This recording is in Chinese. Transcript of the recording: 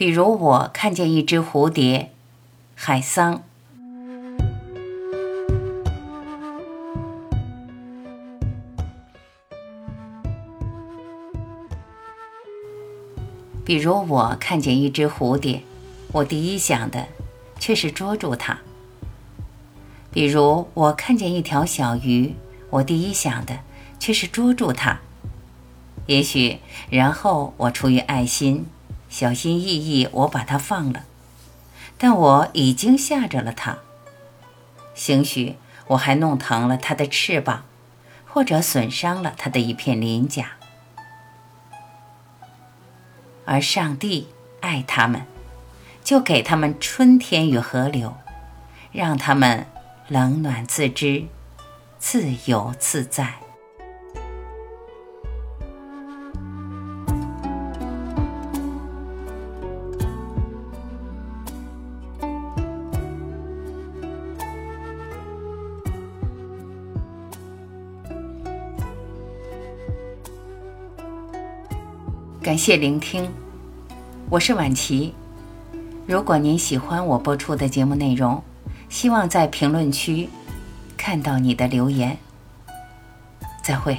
比如我看见一只蝴蝶，海桑。比如我看见一只蝴蝶，我第一想的却是捉住它。比如我看见一条小鱼，我第一想的却是捉住它。也许，然后我出于爱心，小心翼翼，我把它放了。但我已经吓着了它。兴许我还弄疼了它的翅膀，或者损伤了它的一片鳞甲。而上帝爱他们，就给他们春天与河流，让他们冷暖自知，自由自在。感谢聆听，我是婉琪。如果您喜欢我播出的节目内容，希望在评论区看到你的留言。再会。